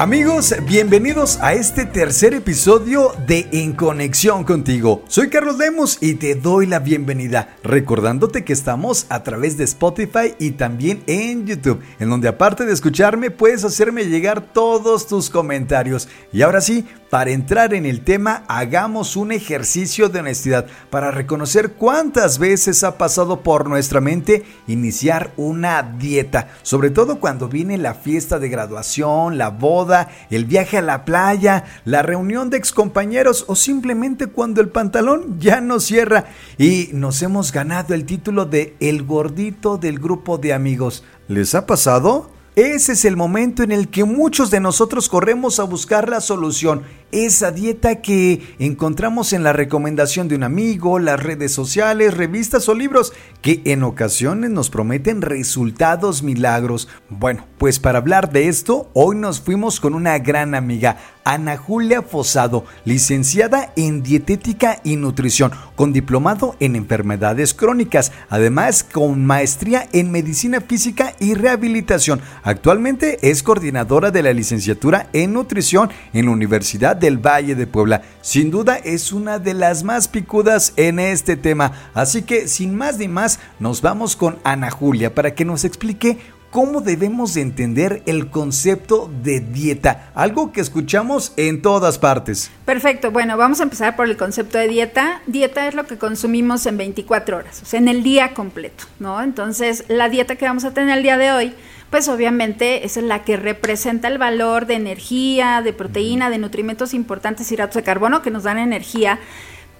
Amigos, bienvenidos a este tercer episodio de En Conexión contigo. Soy Carlos Lemos y te doy la bienvenida, recordándote que estamos a través de Spotify y también en YouTube, en donde aparte de escucharme puedes hacerme llegar todos tus comentarios. Y ahora sí, para entrar en el tema, hagamos un ejercicio de honestidad para reconocer cuántas veces ha pasado por nuestra mente iniciar una dieta, sobre todo cuando viene la fiesta de graduación, la boda, el viaje a la playa, la reunión de excompañeros o simplemente cuando el pantalón ya no cierra y nos hemos ganado el título de el gordito del grupo de amigos. ¿Les ha pasado? Ese es el momento en el que muchos de nosotros corremos a buscar la solución, esa dieta que encontramos en la recomendación de un amigo, las redes sociales, revistas o libros, que en ocasiones nos prometen resultados milagros. Bueno, pues para hablar de esto, hoy nos fuimos con una gran amiga, Ana Julia Fosado, licenciada en dietética y nutrición, con diplomado en enfermedades crónicas, además con maestría en medicina física y rehabilitación. Actualmente es coordinadora de la licenciatura en nutrición en la Universidad del Valle de Puebla. Sin duda es una de las más picudas en este tema, así que sin más ni más nos vamos con Ana Julia para que nos explique cómo debemos de entender el concepto de dieta, algo que escuchamos en todas partes. Perfecto, bueno, vamos a empezar por el concepto de dieta. Dieta es lo que consumimos en 24 horas, o sea, en el día completo, ¿no? Entonces, la dieta que vamos a tener el día de hoy, pues obviamente es la que representa el valor de energía, de proteína, de nutrimentos importantes, hidratos de carbono que nos dan energía,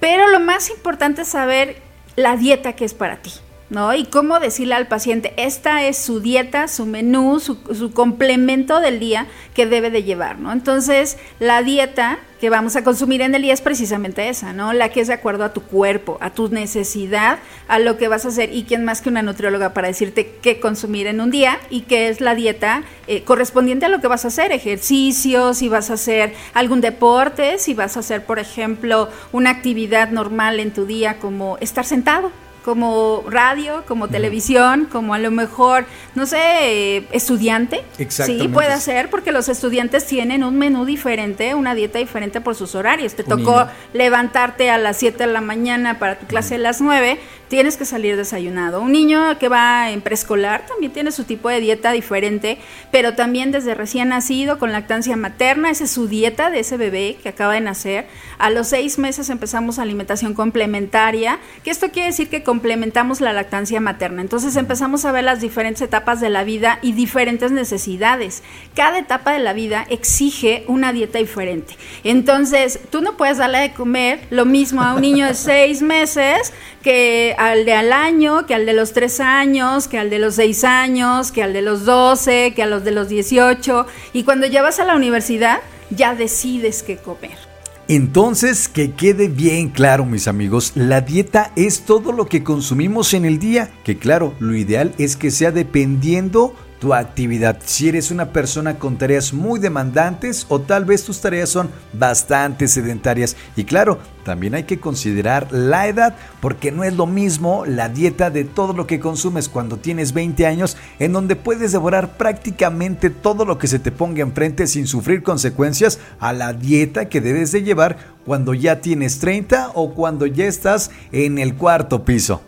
pero lo más importante es saber la dieta que es para ti. ¿No? Y cómo decirle al paciente, esta es su dieta, su menú, su, su, complemento del día que debe de llevar, ¿no? Entonces, la dieta que vamos a consumir en el día es precisamente esa, ¿no? La que es de acuerdo a tu cuerpo, a tu necesidad, a lo que vas a hacer. Y quién más que una nutrióloga para decirte qué consumir en un día y qué es la dieta eh, correspondiente a lo que vas a hacer, ejercicios, si vas a hacer algún deporte, si vas a hacer, por ejemplo, una actividad normal en tu día como estar sentado, como radio, como televisión, como a lo mejor, no sé, estudiante. Sí, puede ser, porque los estudiantes tienen un menú diferente, una dieta diferente por sus horarios. Te tocó levantarte a las 7 de la mañana para tu clase a las 9, tienes que salir desayunado. Un niño que va en preescolar también tiene su tipo de dieta diferente, pero también desde recién nacido, con lactancia materna, esa es su dieta de ese bebé que acaba de nacer. A los seis meses empezamos alimentación complementaria, que esto quiere decir que complementamos la lactancia materna. Entonces empezamos a ver las diferentes etapas de la vida y diferentes necesidades. Cada etapa de la vida exige una dieta diferente. Entonces, tú no puedes darle de comer lo mismo a un niño de seis meses que al de al año, que al de los tres años, que al de los seis años, que al de los doce, que a los de los dieciocho. Y cuando ya vas a la universidad, ya decides qué comer. Entonces, que quede bien claro, mis amigos, la dieta es todo lo que consumimos en el día, que claro, lo ideal es que sea dependiendo tu actividad. Si eres una persona con tareas muy demandantes o tal vez tus tareas son bastante sedentarias. Y claro, también hay que considerar la edad porque no es lo mismo la dieta de todo lo que consumes cuando tienes 20 años en donde puedes devorar prácticamente todo lo que se te ponga enfrente sin sufrir consecuencias a la dieta que debes de llevar cuando ya tienes 30 o cuando ya estás en el cuarto piso.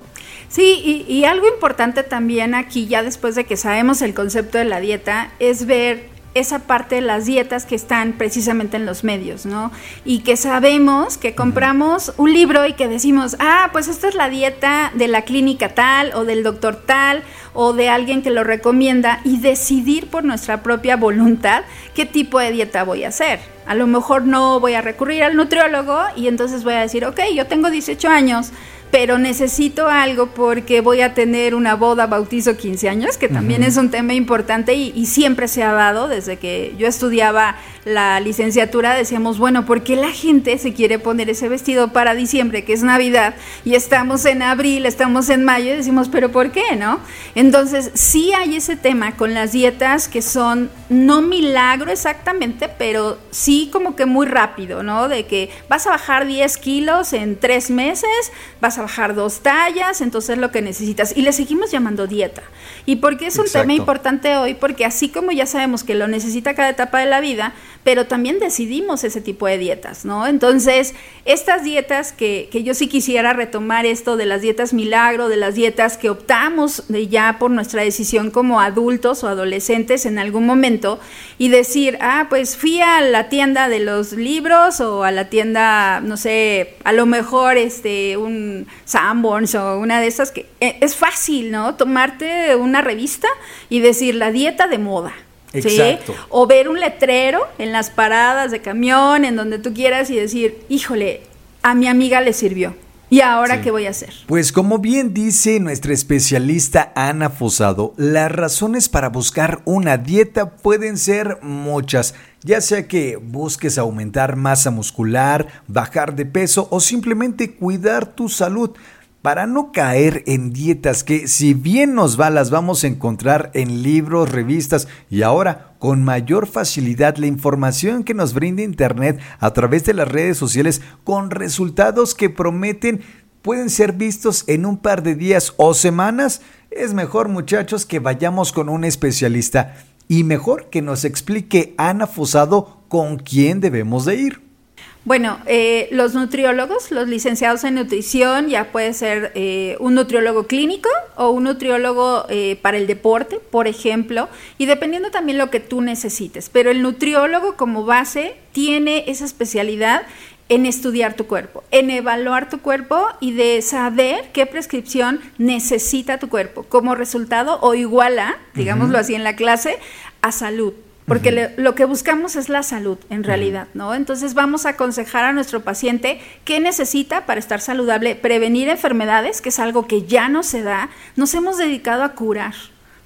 Sí, y, y, algo importante también aquí, ya después de que sabemos el concepto de la dieta, es ver esa parte de las dietas que están precisamente en los medios, ¿no? Y que sabemos que compramos un libro y que decimos, ah, pues esta es la dieta de la clínica tal o del doctor tal o de alguien que lo recomienda y decidir por nuestra propia voluntad qué tipo de dieta voy a hacer. A lo mejor no voy a recurrir al nutriólogo y entonces voy a decir, ok, yo tengo 18 años, pero necesito algo porque voy a tener una boda, bautizo, 15 años, que también es un tema importante y, y, siempre se ha dado desde que yo estudiaba la licenciatura, decíamos, bueno, ¿por qué la gente se quiere poner ese vestido para diciembre, que es Navidad, y estamos en abril, estamos en mayo, y decimos, pero ¿por qué, no? Entonces, sí hay ese tema con las dietas que son no milagro exactamente, pero sí como que muy rápido, ¿no? De que vas a bajar 10 kilos en tres meses, vas a a bajar dos tallas, entonces lo que necesitas. Y le seguimos llamando dieta. ¿Y por qué es un tema importante hoy? Porque así como ya sabemos que lo necesita cada etapa de la vida, pero también decidimos ese tipo de dietas, ¿no? Entonces, estas dietas que, que yo sí quisiera retomar esto de las dietas milagro, de las dietas que optamos de ya por nuestra decisión como adultos o adolescentes en algún momento y decir, ah, pues fui a la tienda de los libros o a la tienda, no sé, a lo mejor este, un Sanborns o una de esas que eh, es fácil, ¿no? Tomarte una revista y decir la dieta de moda. Exacto. O ver un letrero en las paradas de camión, en donde tú quieras y decir, híjole, a mi amiga le sirvió. ¿Y ahora qué voy a hacer? Pues como bien dice nuestra especialista Ana Fosado, las razones para buscar una dieta pueden ser muchas, ya sea que busques aumentar masa muscular, bajar de peso o simplemente cuidar tu salud para no caer en dietas que si bien nos va las vamos a encontrar en libros, revistas y ahora con mayor facilidad la información que nos brinda Internet a través de las redes sociales con resultados que prometen pueden ser vistos en un par de días o semanas, es mejor muchachos que vayamos con un especialista y mejor que nos explique Ana Fosado con quién debemos de ir. Bueno, eh, los nutriólogos, los licenciados en nutrición, ya puede ser eh, un nutriólogo clínico o un nutriólogo eh, para el deporte, por ejemplo, y dependiendo también lo que tú necesites. Pero el nutriólogo como base tiene esa especialidad en estudiar tu cuerpo, en evaluar tu cuerpo y de saber qué prescripción necesita tu cuerpo como resultado o igual a, digámoslo así en la clase, a salud porque lo que buscamos es la salud en realidad, ¿no? Entonces vamos a aconsejar a nuestro paciente qué necesita para estar saludable, prevenir enfermedades, que es algo que ya no se da, nos hemos dedicado a curar,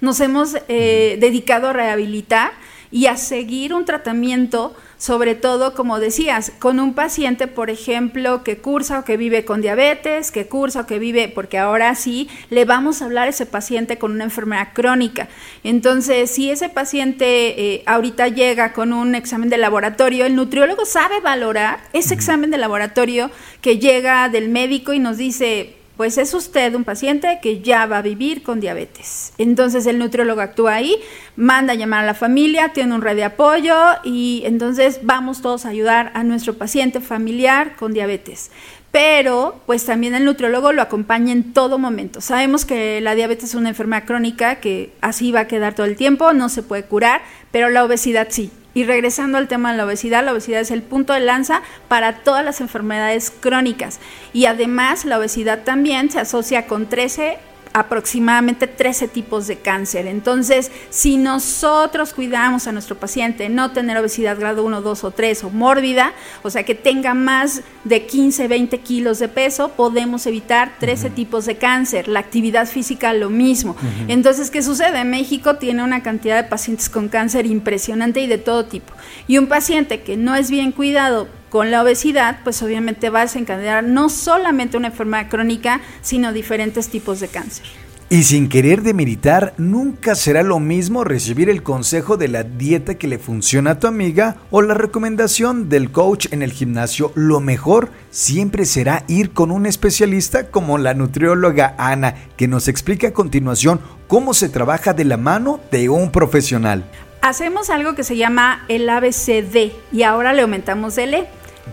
nos hemos eh, dedicado a rehabilitar y a seguir un tratamiento sobre todo, como decías, con un paciente, por ejemplo, que cursa o que vive con diabetes, que cursa o que vive, porque ahora sí le vamos a hablar a ese paciente con una enfermedad crónica. Entonces, si ese paciente eh, ahorita llega con un examen de laboratorio, el nutriólogo sabe valorar ese examen de laboratorio que llega del médico y nos dice, pues es usted un paciente que ya va a vivir con diabetes. Entonces el nutriólogo actúa ahí, manda a llamar a la familia, tiene un red de apoyo y entonces vamos todos a ayudar a nuestro paciente familiar con diabetes. Pero pues también el nutriólogo lo acompaña en todo momento. Sabemos que la diabetes es una enfermedad crónica que así va a quedar todo el tiempo, no se puede curar, pero la obesidad sí. Y regresando al tema de la obesidad, la obesidad es el punto de lanza para todas las enfermedades crónicas. Y además la obesidad también se asocia con 13 aproximadamente 13 tipos de cáncer. Entonces, si nosotros cuidamos a nuestro paciente no tener obesidad grado 1, 2 o 3 o mórbida, o sea, que tenga más de 15, 20 kilos de peso, podemos evitar 13 tipos de cáncer. La actividad física lo mismo. Entonces, ¿qué sucede? México tiene una cantidad de pacientes con cáncer impresionante y de todo tipo. Y un paciente que no es bien cuidado con la obesidad, pues obviamente va a desencadenar no solamente una enfermedad crónica, sino diferentes tipos de cáncer. Y sin querer demeritar, nunca será lo mismo recibir el consejo de la dieta que le funciona a tu amiga o la recomendación del coach en el gimnasio. Lo mejor siempre será ir con un especialista como la nutrióloga Ana, que nos explica a continuación cómo se trabaja de la mano de un profesional. Hacemos algo que se llama el ABCD y ahora le aumentamos el E.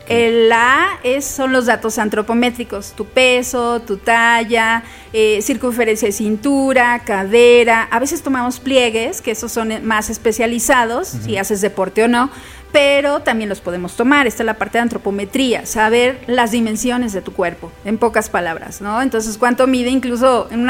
El A es, son los datos antropométricos, tu peso, tu talla, eh, circunferencia de cintura, cadera. A veces tomamos pliegues, que esos son más especializados, si haces deporte o no, pero también los podemos tomar. Esta es la parte de antropometría, saber las dimensiones de tu cuerpo, en pocas palabras, ¿no? Entonces, ¿cuánto mide incluso un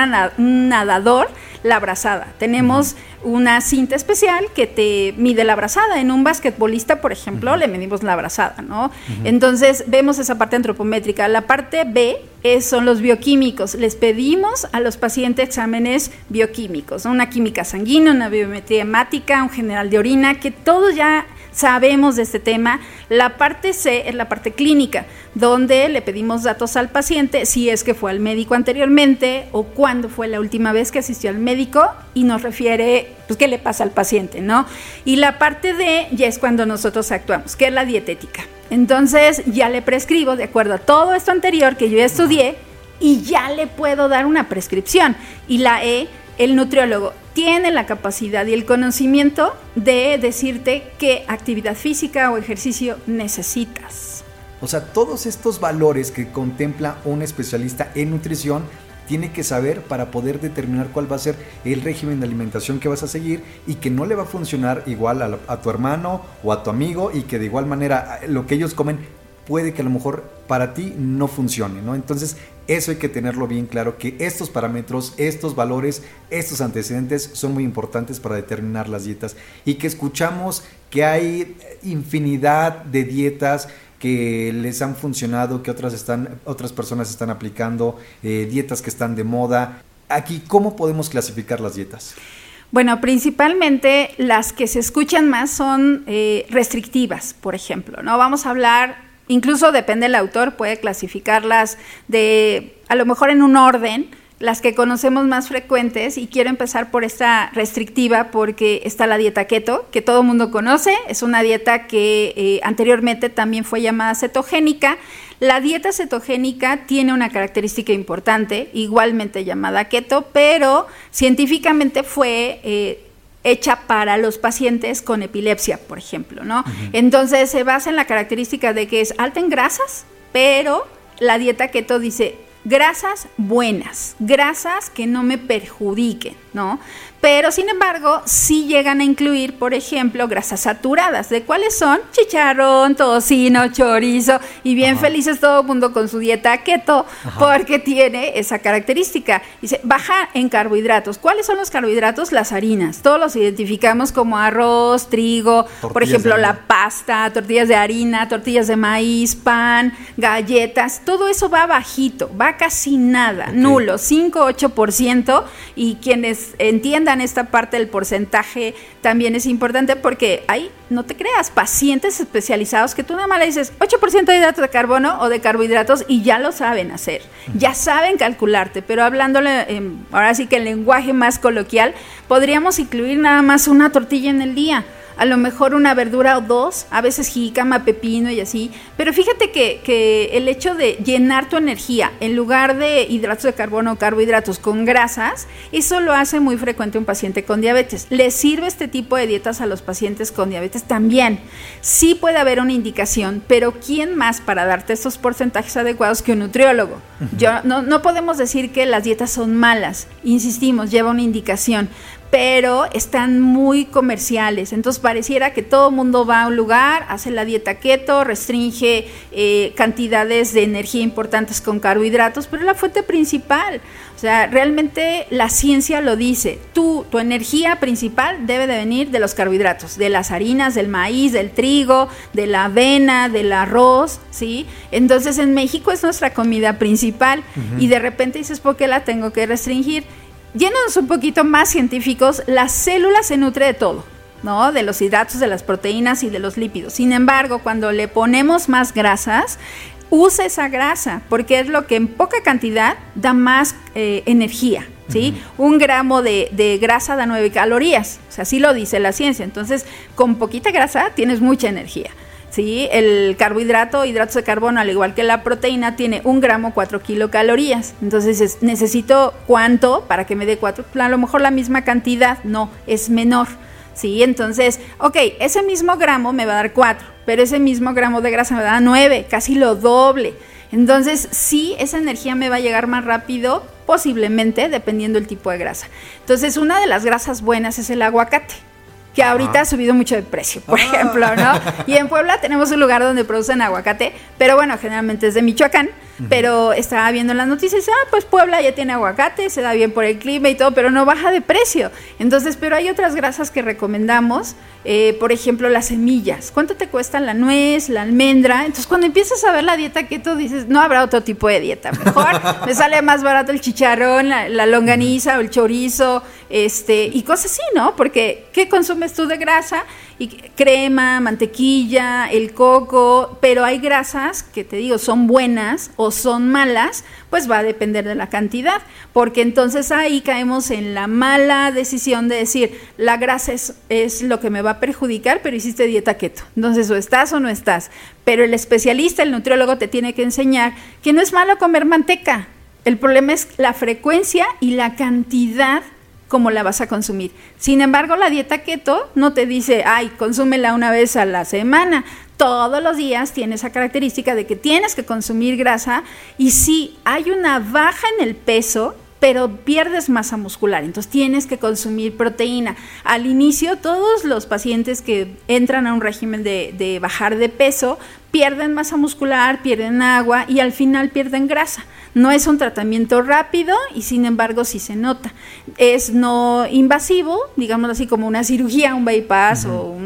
nadador la brazada? Tenemos una cinta especial que te mide la brazada. En un basquetbolista, por ejemplo, le medimos la brazada, ¿no? Entonces, vemos esa parte antropométrica. La parte B es, son los bioquímicos. Les pedimos a los pacientes exámenes bioquímicos, una química sanguínea, una biometría hemática, un general de orina, que todos ya sabemos de este tema. La parte C es la parte clínica, donde le pedimos datos al paciente si es que fue al médico anteriormente o cuándo fue la última vez que asistió al médico y nos refiere pues qué le pasa al paciente, ¿no? Y la parte D ya es cuando nosotros actuamos, que es la dietética. Entonces ya le prescribo de acuerdo a todo esto anterior que yo ya estudié y ya le puedo dar una prescripción. Y la E, el nutriólogo tiene la capacidad y el conocimiento de decirte qué actividad física o ejercicio necesitas. O sea, todos estos valores que contempla un especialista en nutrición tiene que saber para poder determinar cuál va a ser el régimen de alimentación que vas a seguir y que no le va a funcionar igual a, tu hermano o a tu amigo y que de igual manera lo que ellos comen puede que a lo mejor para ti no funcione, ¿no? Entonces, eso hay que tenerlo bien claro, que estos parámetros, estos valores, estos antecedentes son muy importantes para determinar las dietas y que escuchamos que hay infinidad de dietas que les han funcionado, que otras, están, otras personas están aplicando, eh, dietas que están de moda. Aquí, ¿cómo podemos clasificar las dietas? Bueno, principalmente las que se escuchan más son eh, restrictivas, por ejemplo. No vamos a hablar Incluso depende del autor, puede clasificarlas de, a lo mejor en un orden, las que conocemos más frecuentes y quiero empezar por esta restrictiva porque está la dieta keto, que todo mundo conoce, es una dieta que eh, anteriormente también fue llamada cetogénica. La dieta cetogénica tiene una característica importante, igualmente llamada keto, pero científicamente fue... Eh, hecha para los pacientes con epilepsia, por ejemplo, ¿no? Entonces se basa en la característica de que es alta en grasas, pero la dieta keto dice grasas buenas, grasas que no me perjudiquen, ¿no? Pero sin embargo sí llegan a incluir, por ejemplo, grasas saturadas. ¿De cuáles son? Chicharrón, tocino, chorizo y bien felices todo el mundo con su dieta keto porque tiene esa característica. Dice, baja en carbohidratos. ¿Cuáles son los carbohidratos? Las harinas. Todos los identificamos como arroz, trigo, por ejemplo, la pasta, tortillas de harina, tortillas de maíz, pan, galletas. Todo eso va bajito, va casi nada, nulo, 5-8% y quienes entiendan esta parte del porcentaje también es importante porque hay, no te creas, pacientes especializados que tú nada más le dices 8% de hidratos de carbono o de carbohidratos y ya lo saben hacer, ya saben calcularte, pero hablándole ahora sí que el lenguaje más coloquial, podríamos incluir nada más una tortilla en el día a lo mejor una verdura o dos, a veces jícama, pepino y así. Pero fíjate que, que, el hecho de llenar tu energía en lugar de hidratos de carbono o carbohidratos con grasas, eso lo hace muy frecuente un paciente con diabetes. ¿Le sirve este tipo de dietas a los pacientes con diabetes? También. Sí puede haber una indicación, pero ¿quién más para darte estos porcentajes adecuados que un nutriólogo? Yo, no, no podemos decir que las dietas son malas. Insistimos, lleva una indicación pero están muy comerciales. Entonces pareciera que todo el mundo va a un lugar, hace la dieta keto, restringe eh, cantidades de energía importantes con carbohidratos, pero es la fuente principal. O sea, realmente la ciencia lo dice. Tú, tu energía principal debe de venir de los carbohidratos, de las harinas, del maíz, del trigo, de la avena, del arroz, ¿sí? Entonces en México es nuestra comida principal y de repente dices, ¿por qué la tengo que restringir? Yéndonos un poquito más científicos, la célula se nutre de todo, ¿no? De los hidratos, de las proteínas y de los lípidos. Sin embargo, cuando le ponemos más grasas, usa esa grasa, porque es lo que en poca cantidad da más eh, energía. ¿Sí? Un gramo de, de, grasa da 9 calorías, o sea, así lo dice la ciencia. Entonces, con poquita grasa tienes mucha energía. ¿Sí? El carbohidrato, hidratos de carbono, al igual que la proteína, tiene un gramo 4 kilocalorías. Entonces, necesito cuánto para que me dé 4. A lo mejor la misma cantidad, no, es menor. ¿sí? Entonces, ok, ese mismo gramo me va a dar 4, pero ese mismo gramo de grasa me da 9, casi lo doble. Entonces, sí, esa energía me va a llegar más rápido, posiblemente, dependiendo del tipo de grasa. Entonces, una de las grasas buenas es el aguacate que ahorita ha subido mucho de precio, por ah. ejemplo, ¿no? Y en Puebla tenemos un lugar donde producen aguacate, pero bueno, generalmente es de Michoacán, pero estaba viendo en las noticias, ah, pues Puebla ya tiene aguacate, se da bien por el clima y todo, pero no baja de precio. Entonces, pero hay otras grasas que recomendamos, eh, por ejemplo, las semillas. ¿Cuánto te cuesta la nuez, la almendra? Entonces, cuando empiezas a ver la dieta keto, dices, no habrá otro tipo de dieta. Mejor me sale más barato el chicharrón, la, la longaniza o el chorizo, este, y cosas así, ¿no? Porque, ¿qué consumes tú de grasa? Y crema, mantequilla, el coco, pero hay grasas que te digo son buenas o son malas, pues va a depender de la cantidad, porque entonces ahí caemos en la mala decisión de decir, la grasa es, es lo que me va a perjudicar, pero hiciste dieta keto. Entonces o estás o no estás. Pero el especialista, el nutriólogo te tiene que enseñar que no es malo comer manteca, El problema es la frecuencia y la cantidad como la vas a consumir. Sin embargo, la dieta keto no te dice, ay, consúmela una vez a la semana. Todos los días tiene esa característica de que tienes que consumir grasa y si hay una baja en el peso, pero pierdes masa muscular, entonces tienes que consumir proteína. Al inicio, todos los pacientes que entran a un régimen de, de bajar de peso pierden masa muscular, pierden agua y al final pierden grasa. No es un tratamiento rápido y sin embargo sí se nota. Es no invasivo, digamos así como una cirugía, un bypass o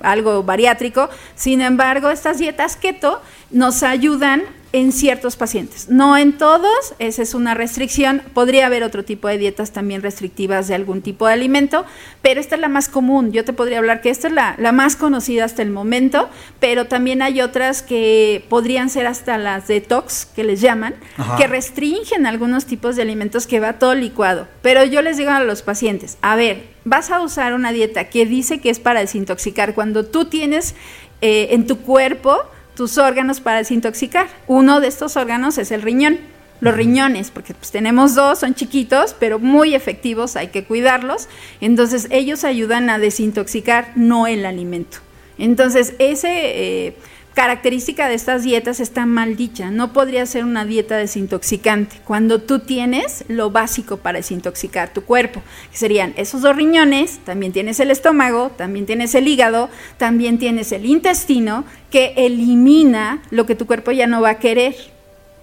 algo bariátrico. Sin embargo, estas dietas keto nos ayudan en ciertos pacientes, no en todos, esa es una restricción. Podría haber otro tipo de dietas también restrictivas de algún tipo de alimento, pero esta es la más común. Yo te podría hablar que esta es la, más conocida hasta el momento, pero también hay otras que podrían ser hasta las detox, que les llaman, que restringen algunos tipos de alimentos que va todo licuado. Pero yo les digo a los pacientes, a ver, vas a usar una dieta que dice que es para desintoxicar cuando tú tienes eh, en tu cuerpo tus órganos para desintoxicar. Uno de estos órganos es el riñón. Los riñones, porque pues tenemos dos, son chiquitos, pero muy efectivos, hay que cuidarlos. Entonces ellos ayudan a desintoxicar, no el alimento. Entonces ese... Eh, característica de estas dietas está mal dicha. No podría ser una dieta desintoxicante cuando tú tienes lo básico para desintoxicar tu cuerpo, que serían esos dos riñones, también tienes el estómago, también tienes el hígado, también tienes el intestino, que elimina lo que tu cuerpo ya no va a querer.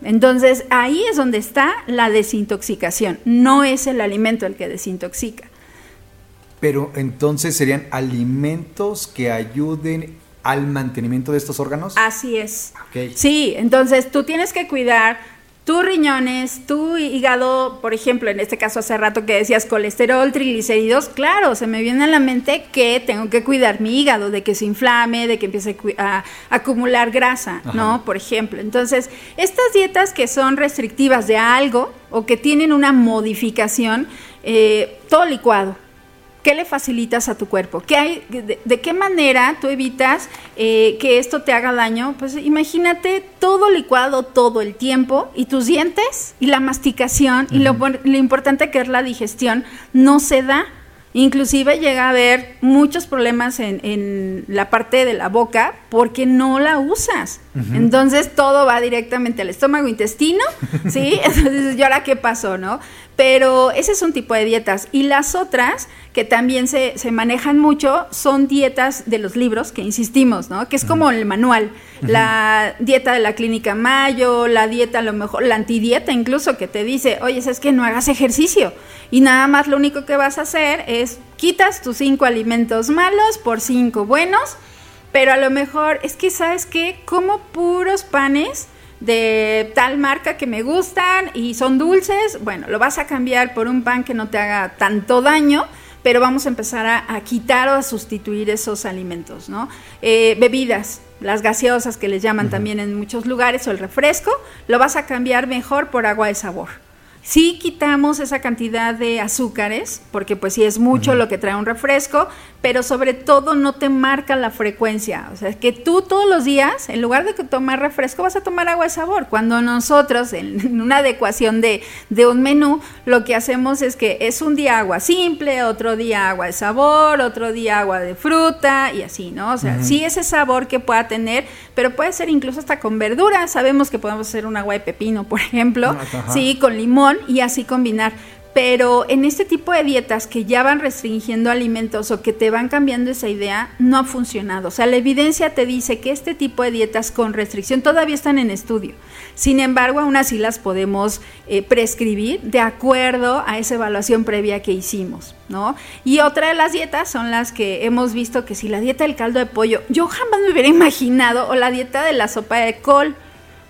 Entonces ahí es donde está la desintoxicación, no es el alimento el que desintoxica. Pero entonces serían alimentos que ayuden al mantenimiento de estos órganos? Así es. Sí, entonces tú tienes que cuidar tus riñones, tu hígado, por ejemplo, en este caso hace rato que decías colesterol, triglicéridos, claro, se me viene a la mente que tengo que cuidar mi hígado, de que se inflame, de que empiece a, acumular grasa, ¿no? Por ejemplo. Entonces, estas dietas que son restrictivas de algo o que tienen una modificación, eh, todo licuado, ¿Qué le facilitas a tu cuerpo? ¿Qué hay, de, qué manera tú evitas eh, que esto te haga daño? Pues imagínate todo licuado todo el tiempo y tus dientes y la masticación y lo, lo importante que es la digestión no se da. Inclusive llega a haber muchos problemas en, en, la parte de la boca porque no la usas. Entonces todo va directamente al estómago, intestino, ¿sí? Entonces, ¿y ahora qué pasó, no? Pero ese es un tipo de dietas. Y las otras que también se, se manejan mucho son dietas de los libros, que insistimos, ¿no? Que es como el manual. La dieta de la clínica Mayo, la dieta a lo mejor, la antidieta incluso, que te dice, oye, es que no hagas ejercicio. Y nada más lo único que vas a hacer es quitas tus cinco alimentos malos por cinco buenos. Pero a lo mejor es que, ¿sabes qué? Como puros panes de tal marca que me gustan y son dulces, bueno, lo vas a cambiar por un pan que no te haga tanto daño, pero vamos a empezar a, quitar o a sustituir esos alimentos, ¿no? Eh, bebidas, las gaseosas que les llaman también en muchos lugares, o el refresco, lo vas a cambiar mejor por agua de sabor. Sí quitamos esa cantidad de azúcares, porque pues sí es mucho lo que trae un refresco, pero sobre todo no te marca la frecuencia. O sea, que tú todos los días, en lugar de tomar refresco, vas a tomar agua de sabor. Cuando nosotros, en una adecuación de, de un menú, lo que hacemos es que es un día agua simple, otro día agua de sabor, otro día agua de fruta y así, ¿no? O sea, sí ese sabor que pueda tener, pero puede ser incluso hasta con verduras. Sabemos que podemos hacer un agua de pepino, por ejemplo, sí, con limón y así combinar. Pero en este tipo de dietas que ya van restringiendo alimentos o que te van cambiando esa idea, no ha funcionado. O sea, la evidencia te dice que este tipo de dietas con restricción todavía están en estudio. Sin embargo, aún así las podemos eh, prescribir de acuerdo a esa evaluación previa que hicimos, ¿no? Y otra de las dietas son las que hemos visto que si la dieta del caldo de pollo, yo jamás me hubiera imaginado, o la dieta de la sopa de col,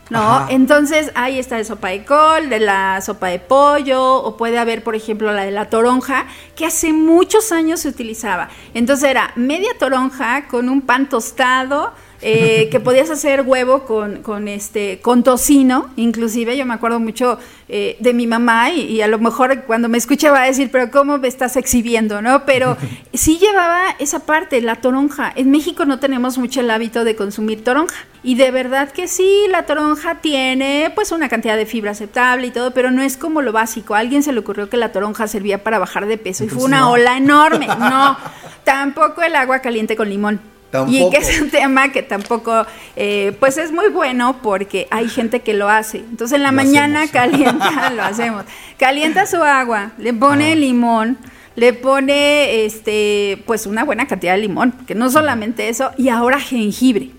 ¿no? Entonces, ahí está de sopa de col, de la sopa de pollo, o puede haber, por ejemplo, la de la toronja, que hace muchos años se utilizaba. Entonces era media toronja con un pan tostado, eh, que podías hacer huevo con, con, este, con tocino, inclusive yo me acuerdo mucho eh, de mi mamá y, a lo mejor cuando me escucha va a decir, pero ¿cómo me estás exhibiendo? ¿no? Pero sí llevaba esa parte, la toronja. En México no tenemos mucho el hábito de consumir toronja. Y de verdad que sí, la toronja tiene pues una cantidad de fibra aceptable y todo, pero no es como lo básico. A alguien se le ocurrió que la toronja servía para bajar de peso y fue una ola enorme. No, tampoco el agua caliente con limón. Y que es un tema que tampoco, eh, pues es muy bueno porque hay gente que lo hace. Entonces en la mañana calienta, lo hacemos. Calienta su agua, le pone limón, le pone, este, pues una buena cantidad de limón, que no solamente eso, y ahora jengibre.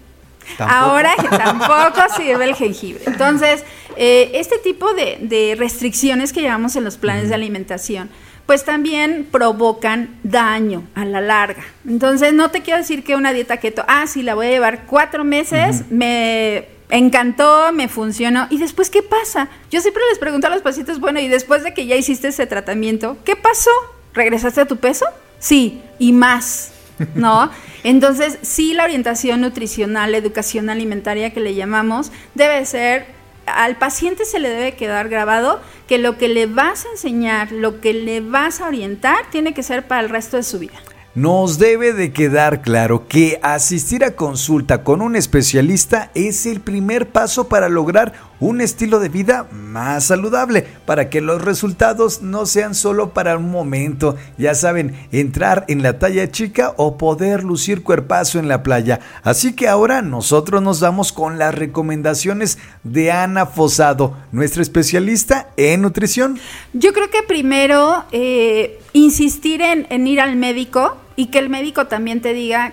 Ahora tampoco sirve el jengibre. Entonces, eh, este tipo de, restricciones que llevamos en los planes de alimentación, pues también provocan daño a la larga. Entonces, no te quiero decir que una dieta keto, ah, sí, la voy a llevar cuatro meses, me encantó, me funcionó. ¿Y después qué pasa? Yo siempre les pregunto a los pacientes, bueno, y después de que ya hiciste ese tratamiento, ¿qué pasó? ¿Regresaste a tu peso? Sí, y más, ¿no? Entonces, sí, la orientación nutricional, la educación alimentaria que le llamamos, debe ser al paciente se le debe quedar grabado que lo que le vas a enseñar, lo que le vas a orientar, tiene que ser para el resto de su vida. Nos debe de quedar claro que asistir a consulta con un especialista es el primer paso para lograr un estilo de vida más saludable, para que los resultados no sean solo para un momento, ya saben, entrar en la talla chica o poder lucir cuerpazo en la playa. Así que ahora nosotros nos damos con las recomendaciones de Ana Fosado, nuestra especialista en nutrición. Yo creo que primero eh, insistir en ir al médico y que el médico también te diga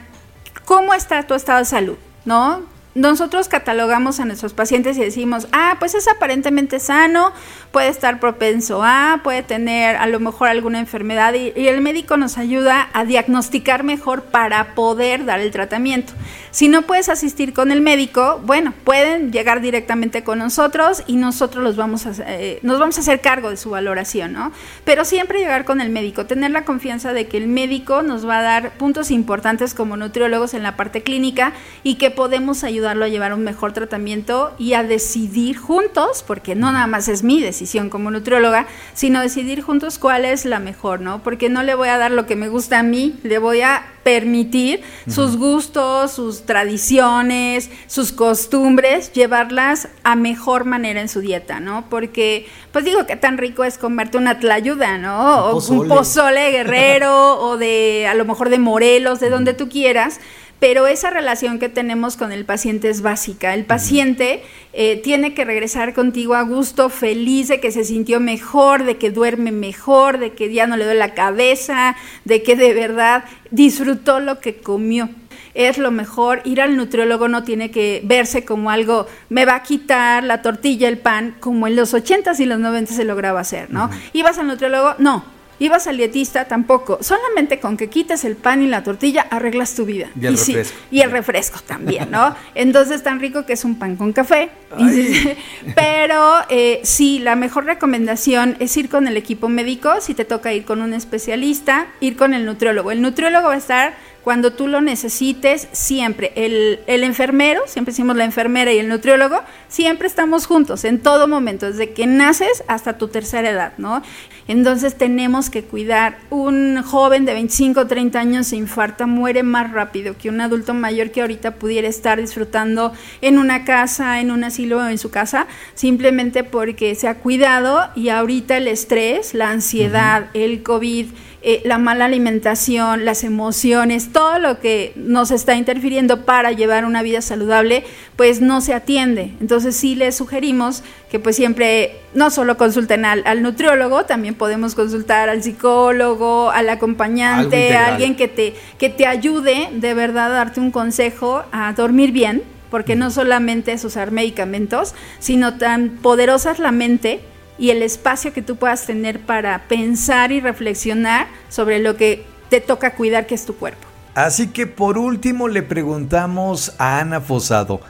cómo está tu estado de salud, ¿no? Nosotros catalogamos a nuestros pacientes y decimos, ah, pues es aparentemente sano, puede estar propenso a, puede tener a lo mejor alguna enfermedad y, el médico nos ayuda a diagnosticar mejor para poder dar el tratamiento. Si no puedes asistir con el médico, bueno, pueden llegar directamente con nosotros y nosotros los vamos eh, nos vamos a hacer cargo de su valoración, ¿no? Pero siempre llegar con el médico, tener la confianza de que el médico nos va a dar puntos importantes como nutriólogos en la parte clínica y que podemos ayudarlo a llevar un mejor tratamiento y a decidir juntos, porque no nada más es mi decisión como nutrióloga, sino decidir juntos cuál es la mejor, ¿no? Porque no le voy a dar lo que me gusta a mí, le voy a permitir sus gustos, sus tradiciones, sus costumbres, llevarlas a mejor manera en su dieta, ¿no? Porque, pues digo, qué tan rico es comerte una tlayuda, ¿no? O un pozole guerrero, o de, a lo mejor de Morelos, de donde tú quieras pero esa relación que tenemos con el paciente es básica. El paciente eh, tiene que regresar contigo a gusto, feliz de que se sintió mejor, de que duerme mejor, de que ya no le duele la cabeza, de que de verdad disfrutó lo que comió es lo mejor. Ir al nutriólogo no tiene que verse como algo, me va a quitar la tortilla, el pan, como en los 80s y los 90 se lograba hacer, ¿no? Ibas al nutriólogo, no, Ibas al dietista tampoco. Solamente con que quites el pan y la tortilla arreglas tu vida. Y el refresco. y el refresco también, ¿no? Entonces tan rico que es un pan con café. Pero eh, sí, la mejor recomendación es ir con el equipo médico. Si te toca ir con un especialista, ir con el nutriólogo. El nutriólogo va a estar cuando tú lo necesites, siempre. El, el, enfermero, siempre decimos la enfermera y el nutriólogo, siempre estamos juntos en todo momento, desde que naces hasta tu tercera edad, ¿no? Entonces tenemos que cuidar. Un joven de 25 o 30 años se infarta, muere más rápido que un adulto mayor que ahorita pudiera estar disfrutando en una casa, en un asilo o en su casa, simplemente porque se ha cuidado y ahorita el estrés, la ansiedad, el COVID, eh, la mala alimentación, las emociones, todo lo que nos está interfiriendo para llevar una vida saludable, pues no se atiende. Entonces sí les sugerimos que pues siempre no solo consulten al, nutriólogo, también podemos consultar al psicólogo, al acompañante, a alguien que te, que te ayude de verdad a darte un consejo a dormir bien, porque no solamente es usar medicamentos, sino tan poderosa es la mente y el espacio que tú puedas tener para pensar y reflexionar sobre lo que te toca cuidar, que es tu cuerpo. Así que por último le preguntamos a Ana Fosado,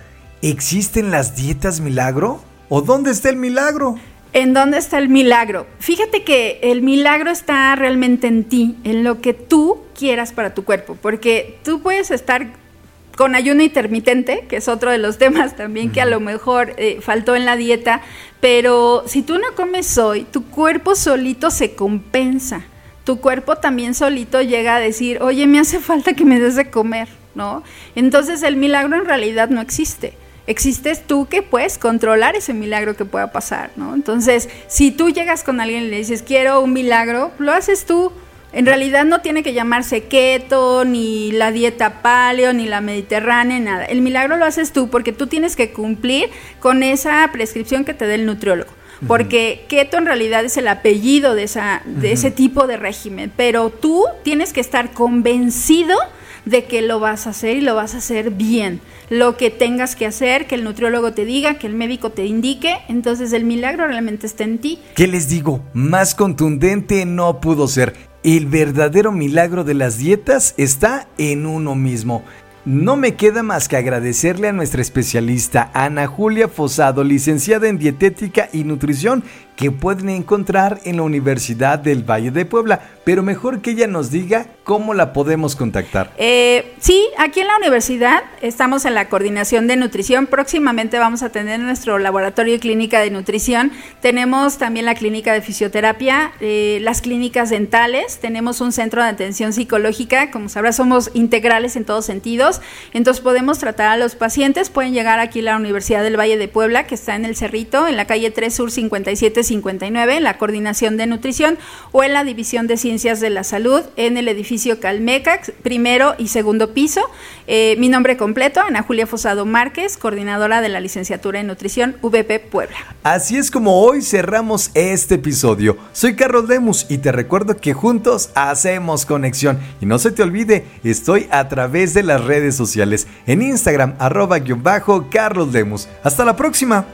¿existen las dietas milagro? ¿O dónde está el milagro? ¿En dónde está el milagro? Fíjate que el milagro está realmente en ti, en lo que tú quieras para tu cuerpo, porque tú puedes estar con ayuno intermitente, que es otro de los temas también que a lo mejor eh, faltó en la dieta, pero si tú no comes hoy, tu cuerpo solito se compensa. Tu cuerpo también solito llega a decir, oye, me hace falta que me des de comer, ¿no? Entonces el milagro en realidad no existe existes tú que puedes controlar ese milagro que pueda pasar, ¿no? Entonces, si tú llegas con alguien y le dices, quiero un milagro, lo haces tú, en realidad no tiene que llamarse keto, ni la dieta paleo, ni la mediterránea, nada. El milagro lo haces tú porque tú tienes que cumplir con esa prescripción que te dé el nutriólogo. Porque keto en realidad es el apellido de, esa, de ese tipo de régimen, pero tú tienes que estar convencido de que lo vas a hacer y lo vas a hacer bien. Lo que tengas que hacer, que el nutriólogo te diga, que el médico te indique, entonces el milagro realmente está en ti. ¿Qué les digo? Más contundente no pudo ser. El verdadero milagro de las dietas está en uno mismo. No me queda más que agradecerle a nuestra especialista Ana Julia Fosado, licenciada en Dietética y Nutrición, que pueden encontrar en la Universidad del Valle de Puebla, pero mejor que ella nos diga cómo la podemos contactar. Eh, sí, aquí en la universidad estamos en la coordinación de nutrición. Próximamente vamos a tener nuestro laboratorio y clínica de nutrición. Tenemos también la clínica de fisioterapia, eh, las clínicas dentales. Tenemos un centro de atención psicológica. Como sabrás, somos integrales en todos sentidos. Entonces podemos tratar a los pacientes. Pueden llegar aquí a la Universidad del Valle de Puebla, que está en el Cerrito, en la calle 3 Sur 57 59 en la Coordinación de Nutrición o en la División de Ciencias de la Salud en el edificio Calmecax, primero y segundo piso. Eh, mi nombre completo, Ana Julia Fosado Márquez, coordinadora de la licenciatura en Nutrición VP Puebla. Así es como hoy cerramos este episodio. Soy Carlos Lemus y te recuerdo que juntos hacemos conexión. Y no se te olvide, estoy a través de las redes sociales en Instagram arroba guion bajo Carlos Lemus. Hasta la próxima.